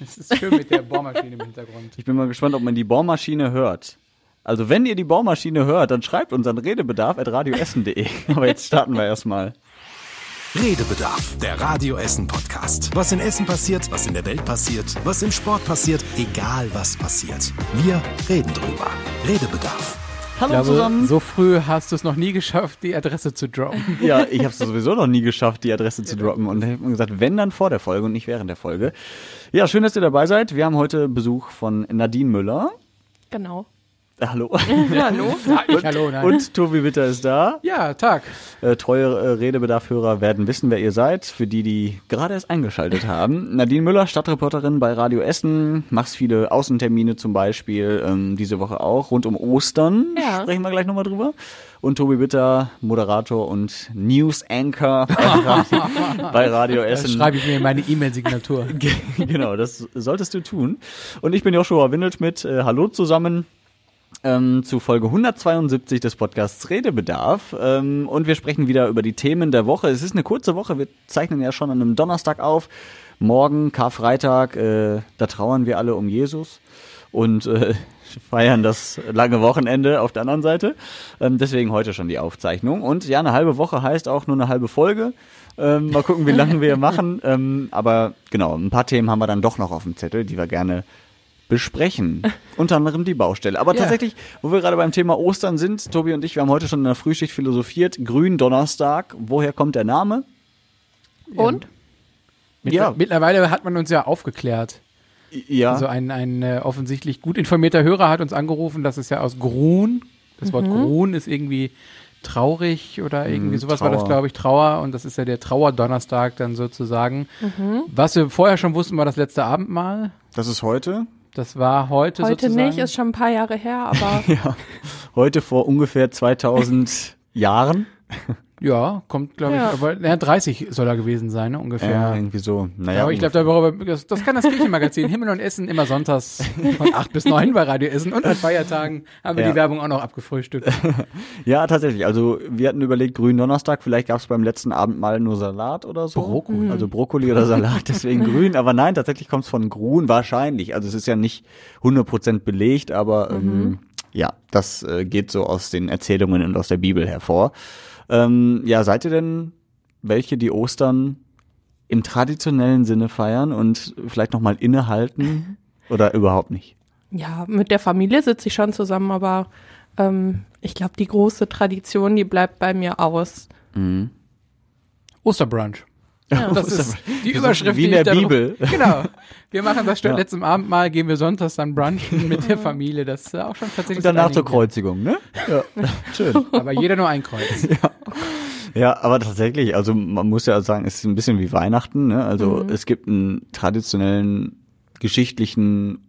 Es ist schön mit der Bohrmaschine im Hintergrund. Ich bin mal gespannt, ob man die Bohrmaschine hört. Also wenn ihr die Bohrmaschine hört, dann schreibt uns an redebedarf.radioessen.de. Aber jetzt starten wir erstmal. Redebedarf, der Radio Essen Podcast. Was in Essen passiert, was in der Welt passiert, was im Sport passiert, egal was passiert. Wir reden drüber. Redebedarf. Hallo glaube, zusammen. so früh hast du es noch nie geschafft, die Adresse zu droppen. Ja, ich habe es sowieso noch nie geschafft, die Adresse zu droppen. Und ich habe gesagt, wenn dann vor der Folge und nicht während der Folge. Ja, schön, dass ihr dabei seid. Wir haben heute Besuch von Nadine Müller. Genau. Äh, Hallo. Hallo. Ich, hallo, nein. Und Tobi Witter ist da. ja, Tag. Äh, treue äh, Redebedarfhörer werden wissen, wer ihr seid. Für die, die gerade erst eingeschaltet haben. Nadine Müller, Stadtreporterin bei Radio Essen. Machst viele Außentermine zum Beispiel. Ähm, diese Woche auch. Rund um Ostern. Ja. Sprechen wir gleich nochmal drüber. Und Tobi Witter, Moderator und News Anchor bei Radio, bei Radio Essen. schreibe ich mir in meine E-Mail-Signatur. genau, das solltest du tun. Und ich bin Joshua Windelschmidt. Äh, hallo zusammen ähm, zu Folge 172 des Podcasts Redebedarf. Ähm, und wir sprechen wieder über die Themen der Woche. Es ist eine kurze Woche. Wir zeichnen ja schon an einem Donnerstag auf. Morgen, Karfreitag, äh, da trauern wir alle um Jesus. Und äh, feiern das lange Wochenende auf der anderen Seite. Ähm, deswegen heute schon die Aufzeichnung. Und ja, eine halbe Woche heißt auch nur eine halbe Folge. Ähm, mal gucken, wie lange wir machen. Ähm, aber genau, ein paar Themen haben wir dann doch noch auf dem Zettel, die wir gerne besprechen. Unter anderem die Baustelle. Aber Ja. tatsächlich, wo wir gerade beim Thema Ostern sind, Tobi und ich, wir haben heute schon in der Frühschicht philosophiert. Gründonnerstag. Woher kommt der Name? Und? Ja. Mittlerweile hat man uns ja aufgeklärt. Ja. Also ein, ein äh, offensichtlich gut informierter Hörer hat uns angerufen, dass es ja aus Grun, das Wort Grun ist irgendwie traurig oder irgendwie Mhm, sowas war das, Trauer. glaube ich, Trauer und das ist ja der Trauerdonnerstag dann sozusagen. Was wir vorher schon wussten, war das letzte Abendmahl. das ist heute. Das war heute, Heute sozusagen. nicht, ist schon ein paar Jahre her, aber Ja. Heute vor ungefähr 2000 Jahren. ja, kommt, glaube ich, Ja. aber ja, 30 soll er gewesen sein, ne, ungefähr. Ja, irgendwie so. Naja, aber ich glaube, darüber, das, das kann das Kirchenmagazin Himmel und Essen immer sonntags von 8 bis 9 bei Radio Essen und an Feiertagen haben wir Ja. die Werbung auch noch abgefrühstückt. Ja, tatsächlich. Also wir hatten überlegt, grünen Donnerstag, vielleicht gab es beim letzten Abend mal nur Salat oder so. Brokkoli. Also Brokkoli oder Salat, deswegen grün. Aber nein, tatsächlich kommt es von grün, wahrscheinlich. Also es ist ja nicht 100% belegt, aber ähm, ja, das äh, geht so aus den Erzählungen und aus der Bibel hervor. Ähm, ja, seid ihr denn welche, die Ostern im traditionellen Sinne feiern und vielleicht nochmal innehalten oder überhaupt nicht? ja, mit der Familie sitze ich schon zusammen, aber ähm, ich glaube, die große Tradition, die bleibt bei mir aus. Osterbrunch. Ja. Das ist die Überschrift, wie in die ich der Bibel. Genau. Wir machen das statt Ja. letztem Abendmahl, gehen wir sonntags dann brunchen mit der Familie. Das ist auch schon tatsächlich Und danach zur Kreuzigung, ne? Ja, schön. Aber jeder nur ein Kreuz. Ja, aber tatsächlich, also man muss ja sagen, es ist ein bisschen wie Weihnachten, ne? Also Mhm. es gibt einen traditionellen, geschichtlichen,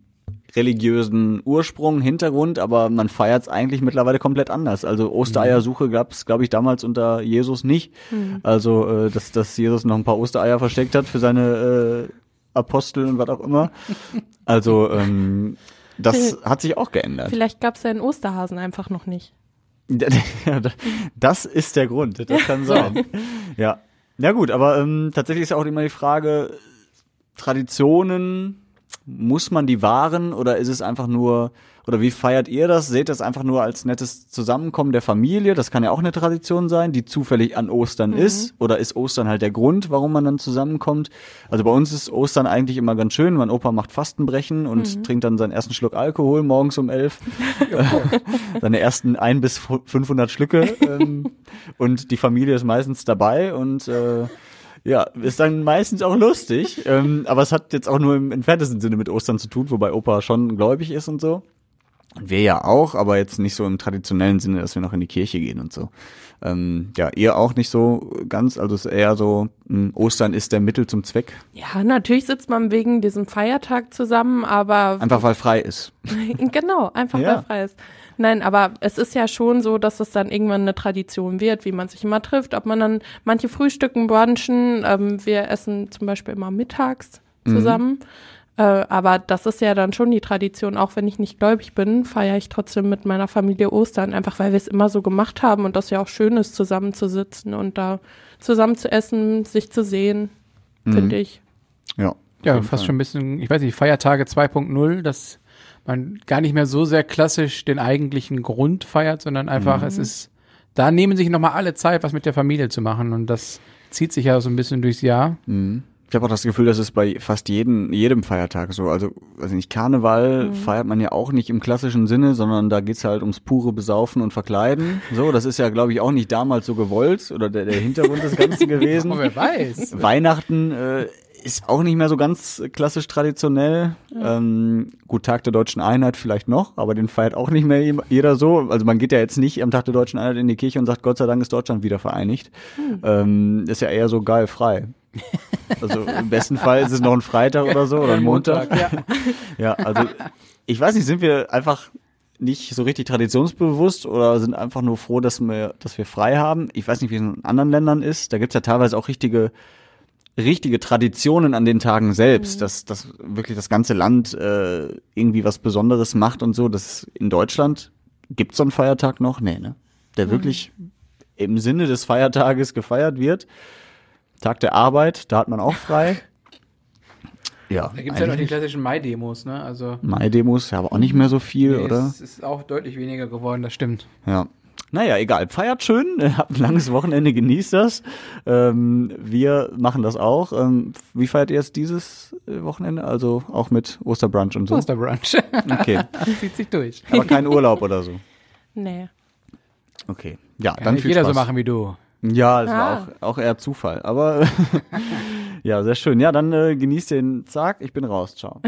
religiösen Ursprung, Hintergrund, aber man feiert es eigentlich mittlerweile komplett anders. Also Ostereiersuche gab es, glaube ich, damals unter Jesus nicht. Also, äh, dass, dass Jesus noch ein paar Ostereier versteckt hat für seine äh, Apostel und was auch immer. Also, ähm, das hat sich auch geändert. Vielleicht gab es ja einen Osterhasen einfach noch nicht. Das ist der Grund, das kann sein. Ja. Ja gut, aber ähm, tatsächlich ist ja auch immer die Frage, Traditionen, muss man die wahren oder ist es einfach nur, oder wie feiert ihr das? Seht das einfach nur als nettes Zusammenkommen der Familie? Das kann ja auch eine Tradition sein, die zufällig an Ostern ist. Oder ist Ostern halt der Grund, warum man dann zusammenkommt? Also bei uns ist Ostern eigentlich immer ganz schön. Mein Opa macht Fastenbrechen und trinkt dann seinen ersten Schluck Alkohol morgens um elf. seine ersten ein bis 500 Schlücke ähm, und die Familie ist meistens dabei und äh, ja, ist dann meistens auch lustig, ähm, aber es hat jetzt auch nur im entferntesten Sinne mit Ostern zu tun, wobei Opa schon gläubig ist und so. Wir ja auch, aber jetzt nicht so im traditionellen Sinne, dass wir noch in die Kirche gehen und so. Ähm, ja, ihr auch nicht so ganz, also es ist eher so, mh, Ostern ist der Mittel zum Zweck, Ja, natürlich sitzt man wegen diesem Feiertag zusammen, aber einfach weil frei ist. genau, einfach Ja. weil frei ist. Nein, aber es ist ja schon so, dass es dann irgendwann eine Tradition wird, wie man sich immer trifft, ob man dann manche frühstücken, brunchen, ähm, wir essen zum Beispiel immer mittags zusammen. Äh, aber das ist ja dann schon die Tradition, auch wenn ich nicht gläubig bin, feiere ich trotzdem mit meiner Familie Ostern, einfach weil wir es immer so gemacht haben und das ja auch schön ist, zusammenzusitzen und da zusammen zu essen, sich zu sehen, finde ich. Ja. Ja, fast Fall. schon ein bisschen, ich weiß nicht, Feiertage 2.0, dass man gar nicht mehr so sehr klassisch den eigentlichen Grund feiert, sondern einfach, Mhm. es ist, da nehmen sich nochmal alle Zeit, was mit der Familie zu machen und das zieht sich ja so ein bisschen durchs Jahr. Ich habe auch das Gefühl, das ist bei fast jedem, jedem Feiertag so. Also, weiß nicht, Karneval feiert man ja auch nicht im klassischen Sinne, sondern da geht's halt ums pure Besaufen und Verkleiden. So, das ist ja, glaube ich, auch nicht damals so gewollt oder der, der Hintergrund des Ganzen gewesen. Oh, wer weiß. Weihnachten äh, ist auch nicht mehr so ganz klassisch traditionell. Ähm, gut, Tag der Deutschen Einheit vielleicht noch, aber den feiert auch nicht mehr jeder so. Also man geht ja jetzt nicht am Tag der Deutschen Einheit in die Kirche und sagt, Gott sei Dank ist Deutschland wieder vereinigt. Ähm, ist ja eher so geil frei. Also im besten Fall ist es noch ein Freitag oder so oder ein Montag. ja. Ja, also ich weiß nicht, sind wir einfach nicht so richtig traditionsbewusst oder sind einfach nur froh, dass wir, dass wir frei haben. Ich weiß nicht, wie es in anderen Ländern ist. Da gibt's ja teilweise auch richtige, richtige Traditionen an den Tagen selbst, dass, dass wirklich das ganze Land äh, irgendwie was Besonderes macht und so. Das in Deutschland gibt's so einen Feiertag noch? Nee, ne? Der wirklich im Sinne des Feiertages gefeiert wird. Tag der Arbeit, da hat man auch frei. Ja, Da gibt's ja noch die klassischen Mai-Demos, ne? Also, Mai-Demos, ja, aber auch nicht mehr so viel, nee, oder? es ist auch deutlich weniger geworden, das stimmt. Ja. Naja, egal. Feiert schön, habt ein langes Wochenende, genießt das. Ähm, wir machen das auch. Ähm, wie feiert ihr jetzt dieses äh, Wochenende? Also auch mit Osterbrunch und so? Osterbrunch. Okay. Zieht sich durch. Aber kein Urlaub oder so. Nee. Okay. Ja, Kann dann nicht viel jeder Spaß. so machen wie du. Ja, das Ah. war auch, auch eher Zufall. Aber ja, sehr schön. Ja, dann äh, genießt den Tag. Ich bin raus. Ciao.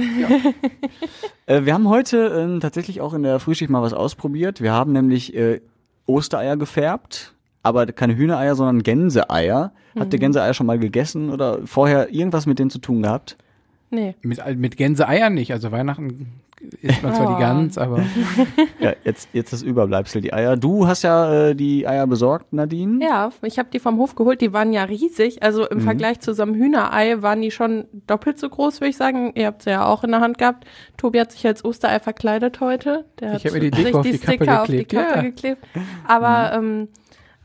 äh, wir haben heute ähm, tatsächlich auch in der Frühschicht mal was ausprobiert. Wir haben nämlich äh, Ostereier gefärbt, aber keine Hühnereier, sondern Gänseeier. Habt ihr Gänseeier schon mal gegessen oder vorher irgendwas mit denen zu tun gehabt? Nee. Mit, mit Gänseeiern nicht. Also Weihnachten isst man zwar Oh. die Gans, aber Ja, jetzt, jetzt das Überbleibsel, die Eier. Du hast ja äh, die Eier besorgt, Nadine. Ja, ich habe die vom Hof geholt, die waren ja riesig. Also Mhm. im Vergleich zu so einem Hühnerei waren die schon doppelt so groß, würde ich sagen. Ihr habt sie ja auch in der Hand gehabt. Tobi hat sich als Osterei verkleidet heute. Der Ich hat hab mir die Deko auf die Kappe Sticker auf die geklebt, Kappe ja. geklebt. Aber ähm,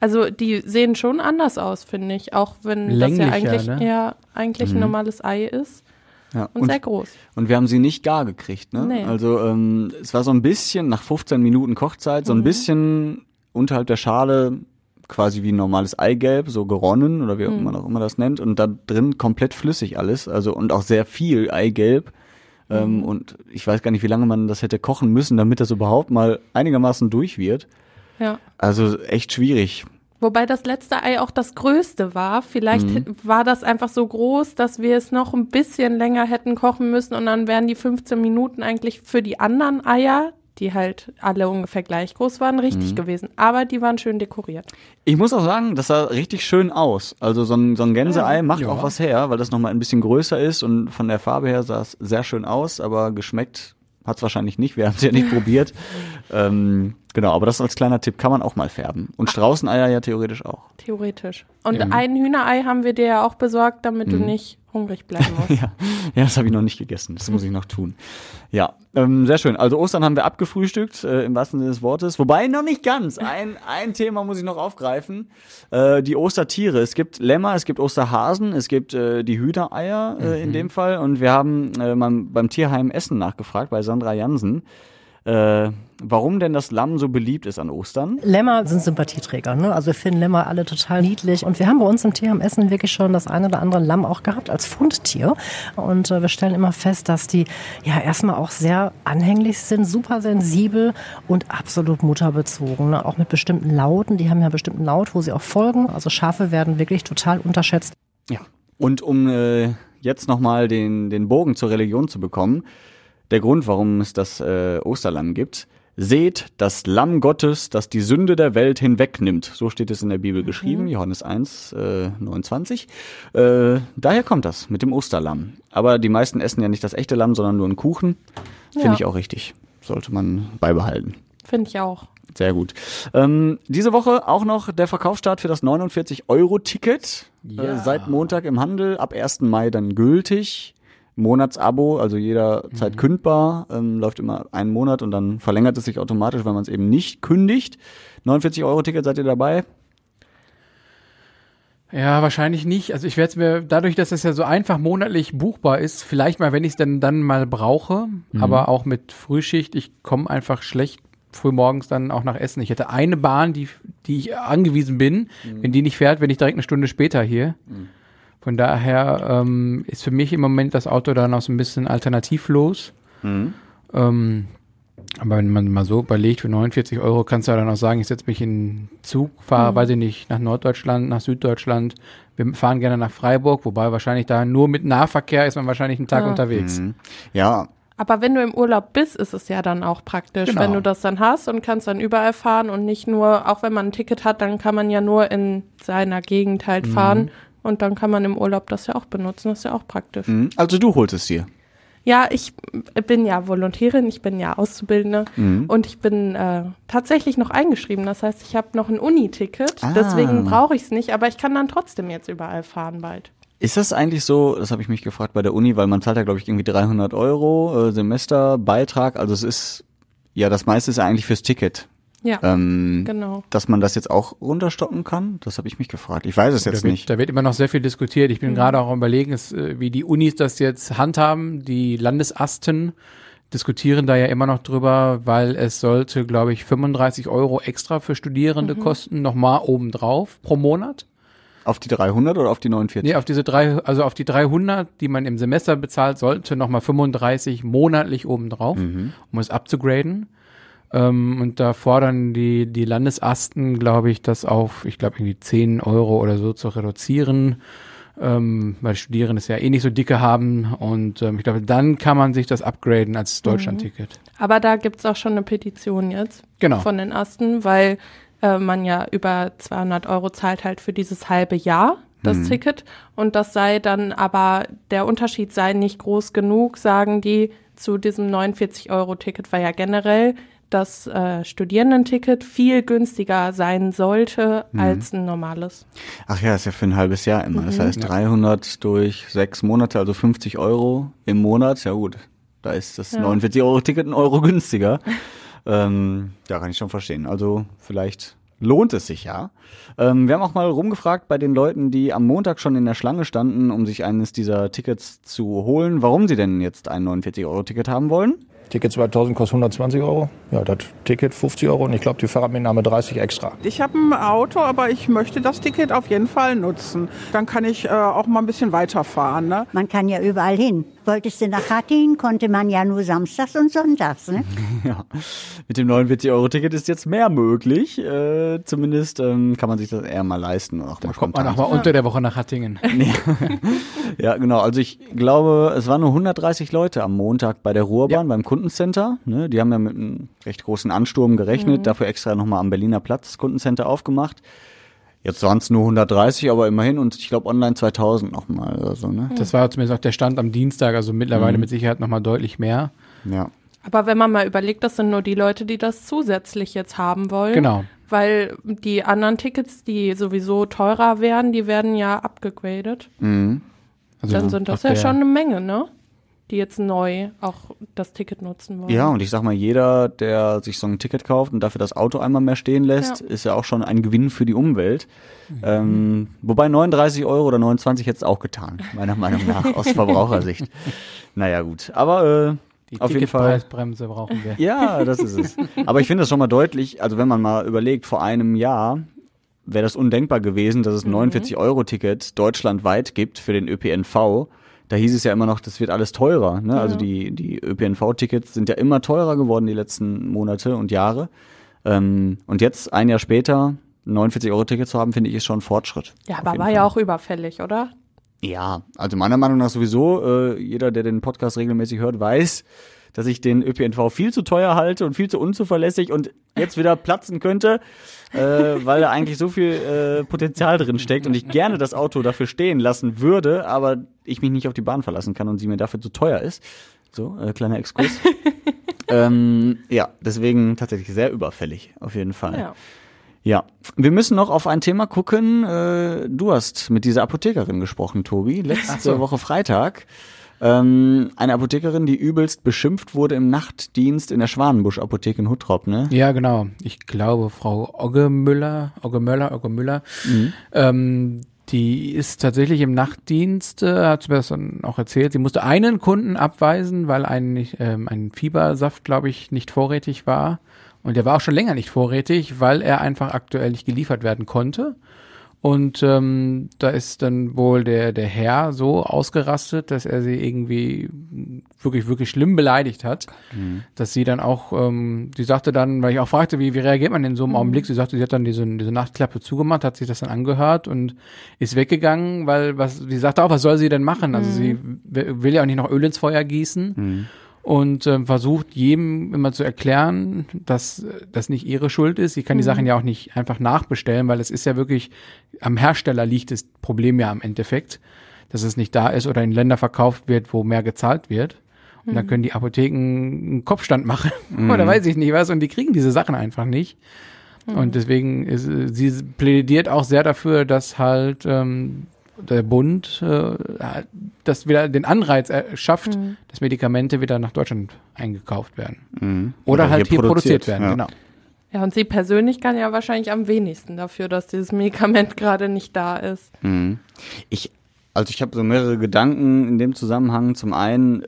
also die sehen schon anders aus, finde ich. Auch wenn das Länglicher, ja eigentlich, ne? ja, eigentlich ein normales Ei ist Ja, und, sehr groß. Und wir haben sie nicht gar gekriegt, ne? Nee. Also ähm, es war so ein bisschen nach 15 Minuten Kochzeit, so Mhm. ein bisschen unterhalb der Schale quasi wie ein normales Eigelb, so geronnen oder wie Mhm. man auch immer das nennt und da drin komplett flüssig alles, also und auch sehr viel Eigelb. Ähm, Mhm. und ich weiß gar nicht, wie lange man das hätte kochen müssen, damit das überhaupt mal einigermaßen durch wird. Ja. Also echt schwierig. Wobei das letzte Ei auch das größte war. Vielleicht Mhm. war das einfach so groß, dass wir es noch ein bisschen länger hätten kochen müssen und dann wären die 15 Minuten eigentlich für die anderen Eier, die halt alle ungefähr gleich groß waren, richtig Mhm. gewesen. Aber die waren schön dekoriert. Ich muss auch sagen, das sah richtig schön aus. Also so ein, so ein Gänseei macht Ja. auch was her, weil das nochmal ein bisschen größer ist und von der Farbe her sah es sehr schön aus, aber geschmeckt hat es wahrscheinlich nicht. Wir haben es ja nicht probiert. Ähm, genau, aber das als kleiner Tipp kann man auch mal färben. Und Straußeneier ja theoretisch auch. Theoretisch. Und Ja. ein Hühnerei haben wir dir ja auch besorgt, damit du nicht hungrig bleiben musst. Ja, ja das habe ich noch nicht gegessen. Das muss ich noch tun. Ja, ähm, sehr schön. Also Ostern haben wir abgefrühstückt, äh, im wahrsten Sinne des Wortes. Wobei noch nicht ganz. Ein, ein Thema muss ich noch aufgreifen. Äh, die Ostertiere. Es gibt Lämmer, es gibt Osterhasen, es gibt äh, die Hühnereier äh, in dem Fall. Und wir haben äh, mal beim Tierheim Essen nachgefragt, bei Sandra Jansen, äh, warum denn das Lamm so beliebt ist an Ostern. Lämmer sind Sympathieträger, ne? Also wir finden Lämmer alle total niedlich. Und wir haben bei uns im Tierheim Essen wirklich schon das eine oder andere Lamm auch gehabt als Fundtier. Und äh, wir stellen immer fest, dass die ja erstmal auch sehr anhänglich sind, super sensibel und absolut mutterbezogen. Ne? Auch mit bestimmten Lauten. Die haben ja bestimmten Laut, wo sie auch folgen. Also Schafe werden wirklich total unterschätzt. Ja. Und um äh, jetzt nochmal den, den Bogen zur Religion zu bekommen, der Grund, warum es das äh, Osterlamm gibt, seht das Lamm Gottes, das die Sünde der Welt hinwegnimmt. So steht es in der Bibel geschrieben, Johannes 1, äh, 29. Äh, daher kommt das mit dem Osterlamm. Aber die meisten essen ja nicht das echte Lamm, sondern nur einen Kuchen. Finde Ja. ich auch richtig. Sollte man beibehalten. Finde ich auch. Sehr gut. Ähm, diese Woche auch noch der Verkaufsstart für das 49-Euro-Ticket. Äh, Ja. seit Montag im Handel, ab 1. Mai dann gültig. Monatsabo, also jederzeit kündbar, ähm, läuft immer einen Monat und dann verlängert es sich automatisch, wenn man es eben nicht kündigt. 49-Euro-Ticket, seid ihr dabei? Ja, wahrscheinlich nicht. Also ich werde es mir, dadurch, dass es ja so einfach monatlich buchbar ist, vielleicht mal, wenn ich es dann, dann mal brauche, aber auch mit Frühschicht, ich komme einfach schlecht frühmorgens dann auch nach Essen. Ich hätte eine Bahn, die, die ich angewiesen bin. Wenn die nicht fährt, bin ich direkt eine Stunde später hier. Von daher ähm, ist für mich im Moment das Auto dann auch so ein bisschen alternativlos. Ähm, aber wenn man mal so überlegt, für 49 Euro kannst du ja dann auch sagen, ich setze mich in den Zug, fahre, weiß ich nicht, nach Norddeutschland, nach Süddeutschland. Wir fahren gerne nach Freiburg, wobei wahrscheinlich da nur mit Nahverkehr ist man wahrscheinlich einen Tag Ja. unterwegs. Ja, Aber wenn du im Urlaub bist, ist es ja dann auch praktisch, Genau. wenn du das dann hast und kannst dann überall fahren und nicht nur, auch wenn man ein Ticket hat, dann kann man ja nur in seiner Gegend halt fahren und dann kann man im Urlaub das ja auch benutzen. Das ist ja auch praktisch. mhm. also du holst es dir. Ja, ich bin ja Volontärin, ich bin ja Auszubildende und ich bin äh, tatsächlich noch eingeschrieben. Das heißt, ich habe noch ein Uni-Ticket, Ah. deswegen brauche ich es nicht, aber ich kann dann trotzdem jetzt überall fahren bald. Ist das eigentlich so, das habe ich mich gefragt bei der Uni, weil man zahlt ja, glaube ich, irgendwie 300 Euro äh, Semesterbeitrag. Also es ist, ja, das meiste ist ja eigentlich fürs Ticket. Ja, Ähm, genau. Dass man das jetzt auch runterstocken kann, das habe ich mich gefragt. Ich weiß es Da jetzt wird, nicht. da wird immer noch sehr viel diskutiert. Ich bin Mhm. gerade auch am überlegen, es, äh, wie die Unis das jetzt handhaben. Die Landesasten diskutieren da ja immer noch drüber, weil es sollte, glaube ich, 35 Euro extra für Mhm. Studierende kosten, nochmal obendrauf pro Monat. Auf die 300 oder auf die 49? Nee, auf diese drei, also auf die 300, die man im Semester bezahlt, sollte nochmal 35 monatlich obendrauf, um es abzugraden. Ähm, und da fordern die, die Landesasten, glaube ich, das auf, ich glaube, irgendwie 10 Euro oder so zu reduzieren, ähm, weil Studierende es ja eh nicht so dicke haben. Und ähm, ich glaube, dann kann man sich das upgraden als Deutschland-Ticket. Aber da gibt's auch schon eine Petition jetzt Genau. von den Asten, weil äh, man ja über 200 Euro zahlt halt für dieses halbe Jahr das Ticket und das sei dann aber, der Unterschied sei nicht groß genug, sagen die zu diesem 49 Euro Ticket, weil ja generell das äh, Studierendenticket viel günstiger sein sollte als ein normales. Ach ja, ist ja für ein halbes Jahr immer. Das heißt 300 durch sechs Monate, also 50 Euro im Monat. Ja gut, da ist das 49 Euro Ticket ein Euro günstiger. ähm, ja, kann ich schon verstehen. Also vielleicht lohnt es sich ja. Ähm, wir haben auch mal rumgefragt bei den Leuten, die am Montag schon in der Schlange standen, um sich eines dieser Tickets zu holen, warum sie denn jetzt ein 49 Euro Ticket haben wollen. Ticket 2000 kostet 120 Euro. Ja, das Ticket 50 Euro und ich glaube die Fahrradmitnahme 30 extra. Ich habe ein Auto, aber ich möchte das Ticket auf jeden Fall nutzen. Dann kann ich äh, auch mal ein bisschen weiterfahren. Ne? Man kann ja überall hin. Wolltest du nach Hattin, konnte man ja nur samstags und sonntags. Ne? Ja, mit dem 49-Euro-Ticket ist jetzt mehr möglich. Äh, zumindest ähm, kann man sich das eher mal leisten. Und auch mal Kommt man spontan. auch mal unter der Woche nach Hattingen. Ja, genau. Also ich glaube, es waren nur 130 Leute am Montag bei der Ruhrbahn beim Kundencenter. Ne? Die haben ja mit einem recht großen Ansturm gerechnet, dafür extra nochmal am Berliner Platz das Kundencenter aufgemacht. Jetzt waren es nur 130, aber immerhin und ich glaube online 2000 nochmal oder so. Ne? Das war zumindest auch der Stand am Dienstag, also mittlerweile mit Sicherheit nochmal deutlich mehr. Ja. Aber wenn man mal überlegt, das sind nur die Leute, die das zusätzlich jetzt haben wollen. Genau. Weil die anderen Tickets, die sowieso teurer wären, die werden ja abgegradet. Also Dann sind das ja schon eine Menge, ne? Die jetzt neu auch das Ticket nutzen wollen. ja, und ich sag mal, jeder, der sich so ein Ticket kauft und dafür das Auto einmal mehr stehen lässt, Ja. ist ja auch schon ein Gewinn für die Umwelt. Ähm, wobei 39 Euro oder 29 hätte es auch getan, meiner Meinung nach, aus Verbrauchersicht. Naja, gut. Aber äh, Die auf jeden Fall. Ticketpreisbremse brauchen wir. Ja, das ist es. Aber ich finde das schon mal deutlich, also wenn man mal überlegt, vor einem Jahr wäre das undenkbar gewesen, dass es ein 49-Euro-Ticket deutschlandweit gibt für den ÖPNV. Da hieß es ja immer noch, das wird alles teurer. Ne? Also die, die ÖPNV-Tickets sind ja immer teurer geworden die letzten Monate und Jahre. Ähm, und jetzt, ein Jahr später, ein 49-Euro-Ticket zu haben, finde ich, ist schon ein Fortschritt. Ja, aber war Fall. ja auch überfällig, oder? Ja, also meiner Meinung nach sowieso, äh, jeder, der den Podcast regelmäßig hört, weiß, dass ich den ÖPNV viel zu teuer halte und viel zu unzuverlässig und jetzt wieder platzen könnte, äh, weil da eigentlich so viel äh, Potenzial drin steckt und ich gerne das Auto dafür stehen lassen würde, aber ich mich nicht auf die Bahn verlassen kann und sie mir dafür zu teuer ist. So, äh, kleiner Exkurs. ähm, ja, deswegen tatsächlich sehr überfällig, auf jeden Fall. Ja. Ja, wir müssen noch auf ein Thema gucken. Äh, du hast mit dieser Apothekerin gesprochen, Tobi, letzte Woche Freitag. Ähm, eine Apothekerin, die übelst beschimpft wurde im Nachtdienst in der Schwanenbusch-Apotheke in Huttrop, ne? Ja, genau. Ich glaube, Frau Ogge Müller, Ogge Möller, Ogge Müller, ähm, Die ist tatsächlich im Nachtdienst, äh, hat sie mir das dann auch erzählt. Sie musste einen Kunden abweisen, weil ein, ähm, ein Fiebersaft, glaube ich, nicht vorrätig war. Und der war auch schon länger nicht vorrätig, weil er einfach aktuell nicht geliefert werden konnte. Und ähm, da ist dann wohl der, der Herr so ausgerastet, dass er sie irgendwie wirklich, wirklich schlimm beleidigt hat. Dass sie dann auch, ähm, sie sagte dann, weil ich auch fragte, wie, wie reagiert man in so einem Augenblick? Sie sagte, sie hat dann diese, diese Nachtklappe zugemacht, hat sich das dann angehört und ist weggegangen, weil was, sie sagte auch, was soll sie denn machen? Also sie w- will ja auch nicht noch Öl ins Feuer gießen und ähm, versucht jedem immer zu erklären, dass äh, das nicht ihre Schuld ist. Sie kann die Sachen ja auch nicht einfach nachbestellen, weil es ist ja wirklich am Hersteller liegt das Problem ja im Endeffekt, dass es nicht da ist oder in Länder verkauft wird, wo mehr gezahlt wird. Und dann können die Apotheken einen Kopfstand machen oder weiß ich nicht was und die kriegen diese Sachen einfach nicht. Und deswegen ist, äh, sie plädiert auch sehr dafür, dass halt ähm, der Bund äh, das wieder den Anreiz schafft, dass Medikamente wieder nach Deutschland eingekauft werden. Oder, Oder halt hier hier produziert, produziert, werden, ja. genau. Ja, und sie persönlich kann ja wahrscheinlich am wenigsten dafür, dass dieses Medikament gerade nicht da ist. Ich, also ich habe so mehrere Gedanken in dem Zusammenhang. Zum einen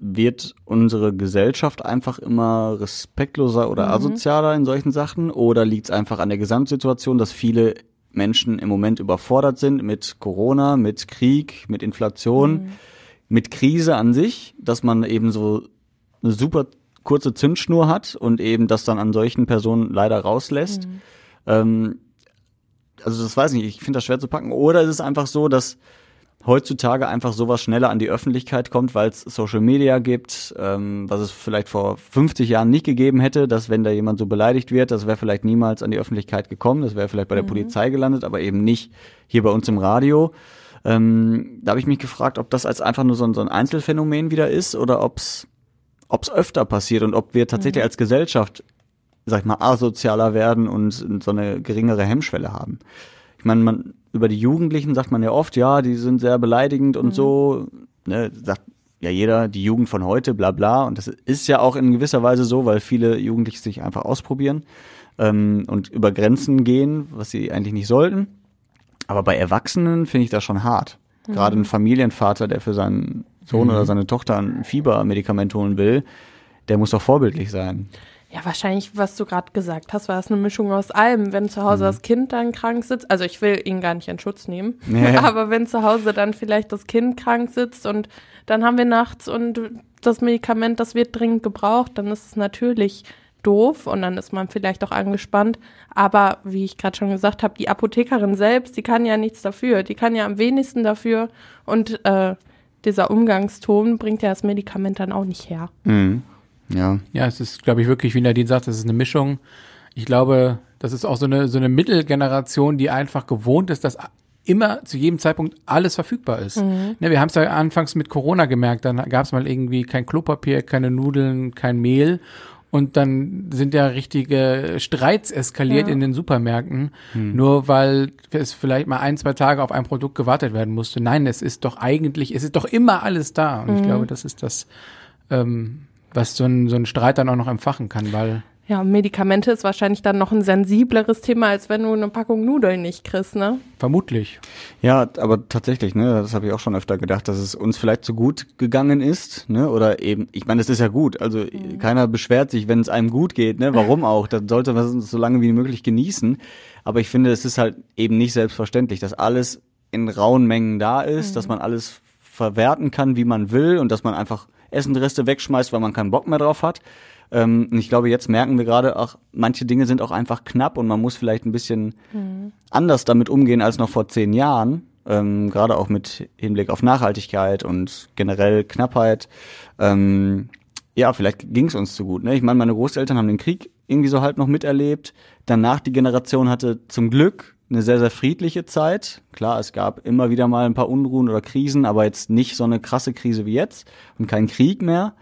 wird unsere Gesellschaft einfach immer respektloser oder asozialer in solchen Sachen oder liegt es einfach an der Gesamtsituation, dass viele Menschen im Moment überfordert sind mit Corona, mit Krieg, mit Inflation, mit Krise an sich, dass man eben so eine super kurze Zündschnur hat und eben das dann an solchen Personen leider rauslässt. Ähm, also das weiß ich nicht, ich finde das schwer zu packen. Oder ist es einfach so, dass heutzutage einfach sowas schneller an die Öffentlichkeit kommt, weil es Social Media gibt, ähm, was es vielleicht vor 50 Jahren nicht gegeben hätte, dass wenn da jemand so beleidigt wird, das wäre vielleicht niemals an die Öffentlichkeit gekommen, das wäre vielleicht bei der Polizei gelandet, aber eben nicht hier bei uns im Radio. Ähm, da habe ich mich gefragt, ob das als einfach nur so ein, so ein Einzelfenomen wieder ist oder ob's ob's öfter passiert und ob wir tatsächlich als Gesellschaft, sag ich mal, asozialer werden und so eine geringere Hemmschwelle haben. Ich meine, man über die Jugendlichen sagt man ja oft, ja, die sind sehr beleidigend und so, ne, sagt ja jeder, die Jugend von heute, bla bla. Und das ist ja auch in gewisser Weise so, weil viele Jugendliche sich einfach ausprobieren ähm, und über Grenzen gehen, was sie eigentlich nicht sollten. Aber bei Erwachsenen finde ich das schon hart. Gerade ein Familienvater, der für seinen Sohn oder seine Tochter ein Fiebermedikament holen will, der muss doch vorbildlich sein. Ja, wahrscheinlich, was du gerade gesagt hast, war es eine Mischung aus allem. Wenn zu Hause das Kind dann krank sitzt, also ich will ihn gar nicht in Schutz nehmen, Nee. aber wenn zu Hause dann vielleicht das Kind krank sitzt und dann haben wir nachts und das Medikament, das wird dringend gebraucht, dann ist es natürlich doof und dann ist man vielleicht auch angespannt. Aber wie ich gerade schon gesagt habe, die Apothekerin selbst, die kann ja nichts dafür. Die kann ja am wenigsten dafür und äh, dieser Umgangston bringt ja das Medikament dann auch nicht her. Ja. Ja, es ist, glaube ich, wirklich, wie Nadine sagt, es ist eine Mischung. Ich glaube, das ist auch so eine, so eine Mittelgeneration, die einfach gewohnt ist, dass immer zu jedem Zeitpunkt alles verfügbar ist. Ne, wir haben es ja anfangs mit Corona gemerkt, dann gab es mal irgendwie kein Klopapier, keine Nudeln, kein Mehl. Und dann sind ja richtige Streits eskaliert Ja. in den Supermärkten, nur weil es vielleicht mal ein, zwei Tage auf ein Produkt gewartet werden musste. Nein, es ist doch eigentlich, es ist doch immer alles da. Und ich glaube, das ist das, ähm, was so ein, so ein Streit dann auch noch empfachen kann, weil Ja, Medikamente ist wahrscheinlich dann noch ein sensibleres Thema, als wenn du eine Packung Nudeln nicht kriegst, ne? vermutlich. Ja, aber tatsächlich, ne, das habe ich auch schon öfter gedacht, dass es uns vielleicht zu gut gegangen ist, ne, oder eben, ich meine, es ist ja gut, also keiner beschwert sich, wenn es einem gut geht, ne, warum auch, dann sollte man es so lange wie möglich genießen, aber ich finde, es ist halt eben nicht selbstverständlich, dass alles in rauen Mengen da ist, dass man alles verwerten kann, wie man will und dass man einfach Essenreste wegschmeißt, weil man keinen Bock mehr drauf hat. Ähm, und ich glaube, jetzt merken wir gerade auch, manche Dinge sind auch einfach knapp und man muss vielleicht ein bisschen anders damit umgehen als noch vor zehn Jahren. Ähm, gerade auch mit Hinblick auf Nachhaltigkeit und generell Knappheit. Ähm, ja, vielleicht ging es uns zu gut. Ne? Ich meine, meine Großeltern haben den Krieg irgendwie so halb noch miterlebt. Danach die Generation hatte zum Glück eine sehr, sehr friedliche Zeit. Klar, es gab immer wieder mal ein paar Unruhen oder Krisen, aber jetzt nicht so eine krasse Krise wie jetzt und kein Krieg mehr.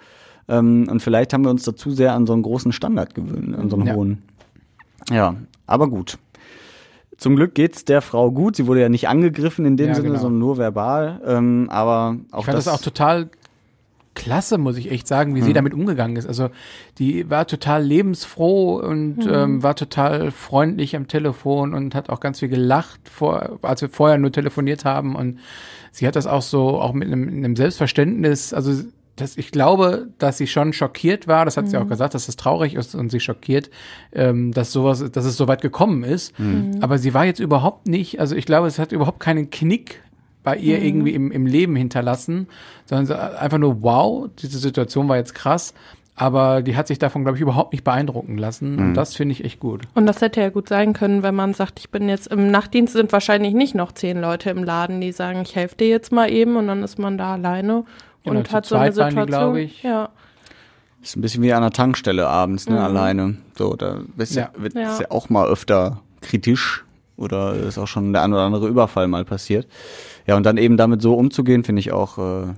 Ähm, und vielleicht haben wir uns dazu sehr an so einen großen Standard gewöhnt, an so einen Ja. hohen. Ja, aber gut. Zum Glück geht's der Frau gut. Sie wurde ja nicht angegriffen in dem Ja, Sinne, genau. sondern nur verbal. Ähm, aber auch Ich fand das, das auch total klasse, muss ich echt sagen, wie sie damit umgegangen ist. Also die war total lebensfroh und ähm, war total freundlich am Telefon und hat auch ganz viel gelacht, vor, als wir vorher nur telefoniert haben. Und sie hat das auch so, auch mit einem, einem Selbstverständnis, also das, ich glaube, dass sie schon schockiert war, das hat sie auch gesagt, dass es traurig ist und sie schockiert, ähm, dass sowas, dass es so weit gekommen ist. Aber sie war jetzt überhaupt nicht, also ich glaube, es hat überhaupt keinen Knick bei ihr irgendwie im, im Leben hinterlassen, sondern sie- einfach nur, wow, diese Situation war jetzt krass, aber die hat sich davon, glaube ich, überhaupt nicht beeindrucken lassen und das finde ich echt gut. Und das hätte ja gut sein können, wenn man sagt, ich bin jetzt im Nachtdienst, sind wahrscheinlich nicht noch zehn Leute im Laden, die sagen, ich helfe dir jetzt mal eben und dann ist man da alleine Genau, und zu hat so eine Situation. glaub ich. Ja. Ist ein bisschen wie an der Tankstelle abends, ne, alleine. So, da ist ja, Ja. wird Ja. ist ja auch mal öfter kritisch oder ist auch schon der ein oder andere Überfall mal passiert. Ja, und dann eben damit so umzugehen, finde ich auch äh,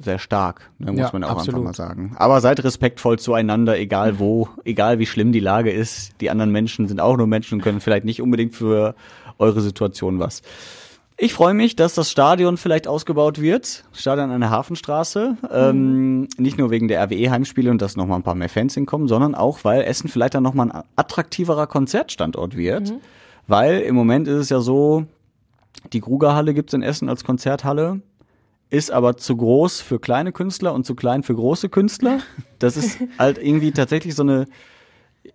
sehr stark, ne, muss Ja, man auch absolut. einfach mal sagen. Aber seid respektvoll zueinander, egal wo, egal wie schlimm die Lage ist. Die anderen Menschen sind auch nur Menschen und können vielleicht nicht unbedingt für eure Situation was. Ich freue mich, dass das Stadion vielleicht ausgebaut wird. Stadion an der Hafenstraße. Ähm, nicht nur wegen der RWE-Heimspiele und dass nochmal ein paar mehr Fans hinkommen, sondern auch, weil Essen vielleicht dann nochmal ein attraktiverer Konzertstandort wird. Weil im Moment ist es ja so, die Grugerhalle gibt's in Essen als Konzerthalle, ist aber zu groß für kleine Künstler und zu klein für große Künstler. Das ist halt irgendwie tatsächlich so eine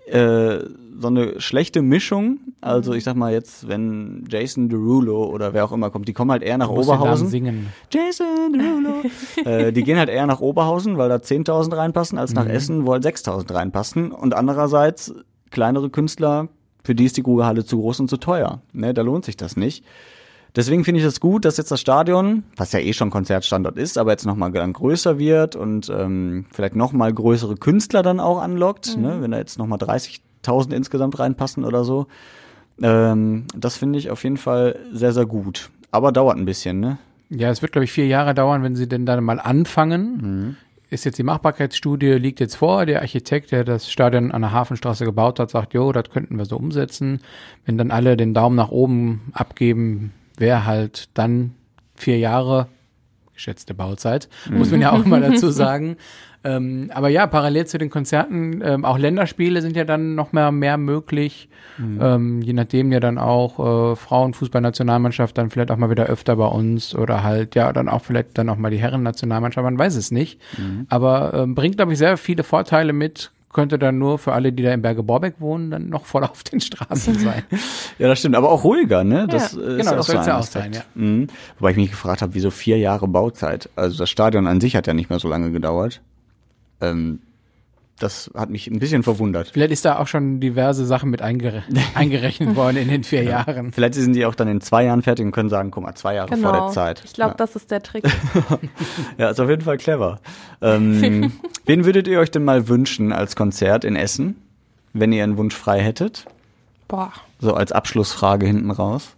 äh, so eine schlechte Mischung. Also ich sag mal jetzt, wenn Jason Derulo oder wer auch immer kommt, die kommen halt eher nach Oberhausen. singen. Jason Derulo. äh, die gehen halt eher nach Oberhausen, weil da 10.000 reinpassen, als nach Essen, wo halt 6.000 reinpassen. Und andererseits kleinere Künstler, für die ist die Grugerhalle zu groß und zu teuer. Ne, da lohnt sich das nicht. Deswegen finde ich es gut, dass jetzt das Stadion, was ja eh schon Konzertstandort ist, aber jetzt nochmal größer wird und ähm, vielleicht nochmal größere Künstler dann auch anlockt, ne, wenn da jetzt nochmal 30.000 insgesamt reinpassen oder so. Ähm, das finde ich auf jeden Fall sehr, sehr gut. Aber dauert ein bisschen, ne? Ja, es wird, glaube ich, vier Jahre dauern, wenn sie denn dann mal anfangen. Ist jetzt die Machbarkeitsstudie, liegt jetzt vor. Der Architekt, der das Stadion an der Hafenstraße gebaut hat, sagt, jo, das könnten wir so umsetzen. Wenn dann alle den Daumen nach oben abgeben, wäre halt dann vier Jahre, geschätzte Bauzeit, muss man ja auch mal dazu sagen. Ähm, aber ja, parallel zu den Konzerten, ähm, auch Länderspiele sind ja dann noch mehr, mehr möglich. Ähm, je nachdem ja dann auch äh, Frauenfußballnationalmannschaft dann vielleicht auch mal wieder öfter bei uns oder halt ja dann auch vielleicht dann auch mal die Herrennationalmannschaft, man weiß es nicht. Aber ähm, bringt, glaube ich, sehr viele Vorteile mit. Könnte dann nur für alle, die da in Berge Borbeck wohnen, dann noch voll auf den Straßen sein. Ja, das stimmt, aber auch ruhiger, ne? Das Ja, äh, genau, ist das auch soll's so ja auch sein, Aspekt. Mhm. Wobei ich mich gefragt habe, wieso vier Jahre Bauzeit? Also das Stadion an sich hat ja nicht mehr so lange gedauert. Ähm, das hat mich ein bisschen verwundert. Vielleicht ist da auch schon diverse Sachen mit eingere eingerechnet worden in den vier Jahren. Vielleicht sind die auch dann in zwei Jahren fertig und können sagen, guck mal, zwei Jahre Genau. vor der Zeit. Ich glaube, ja. das ist der Trick. ja, ist auf jeden Fall clever. Ähm, wen würdet ihr euch denn mal wünschen als Konzert in Essen, wenn ihr einen Wunsch frei hättet? Boah. So als Abschlussfrage hinten raus.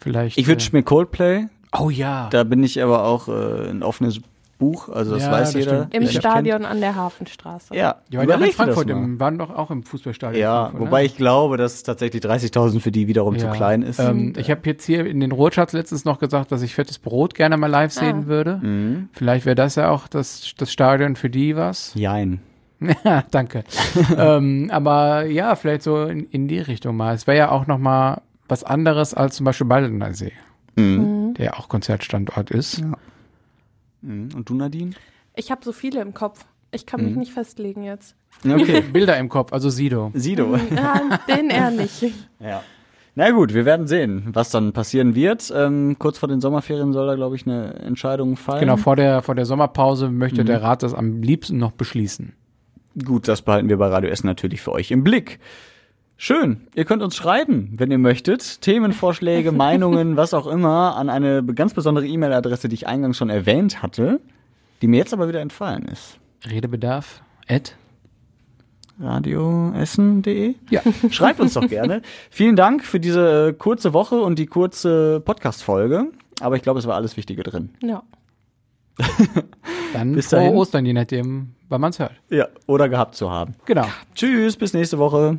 Vielleicht. Ich wünsche mir Coldplay. äh, oh ja. Da bin ich aber auch äh, ein offenes Buch, also das Ja, weiß das jeder. stimmt. Im Stadion an der Hafenstraße. Kennt. Ja, Die waren ja in Frankfurt, im, waren doch auch im Fußballstadion. Ja, Frankfurt, wobei ne? ich glaube, dass tatsächlich 30.000 für die wiederum zu Ja. klein ist. Ähm, ich habe jetzt hier in den Ruhrschatz letztens noch gesagt, dass ich fettes Brot gerne mal live sehen würde. Mhm. Vielleicht wäre das ja auch das, das Stadion für die was. Jein. Ja, danke. ähm, aber ja, vielleicht so in, in die Richtung mal. Es wäre ja auch noch mal was anderes als zum Beispiel Baldener See, Mhm. der ja auch Konzertstandort ist. Mhm. Und du, Nadine? Ich habe so viele im Kopf. Ich kann mich nicht festlegen jetzt. Okay. Bilder im Kopf, also Sido. Sido. Ja, den eher nicht. Ja. Na gut, wir werden sehen, was dann passieren wird. Ähm, kurz vor den Sommerferien soll da, glaube ich, eine Entscheidung fallen. Genau, vor der, vor der Sommerpause möchte Mhm. der Rat das am liebsten noch beschließen. Gut, das behalten wir bei Radio Essen natürlich für euch im Blick. Schön. Ihr könnt uns schreiben, wenn ihr möchtet. Themenvorschläge, Meinungen, was auch immer, an eine ganz besondere E-Mail-Adresse, die ich eingangs schon erwähnt hatte, die mir jetzt aber wieder entfallen ist. Redebedarf, Ed? radioessen.de. Ja. Schreibt uns doch gerne. Vielen Dank für diese äh, kurze Woche und die kurze Podcast-Folge. Aber ich glaube, es war alles Wichtige drin. Ja. Dann Bis frohe dahin. Ostern, je nachdem, wann man es hört. Ja, oder gehabt zu haben. Genau. Tschüss, bis nächste Woche.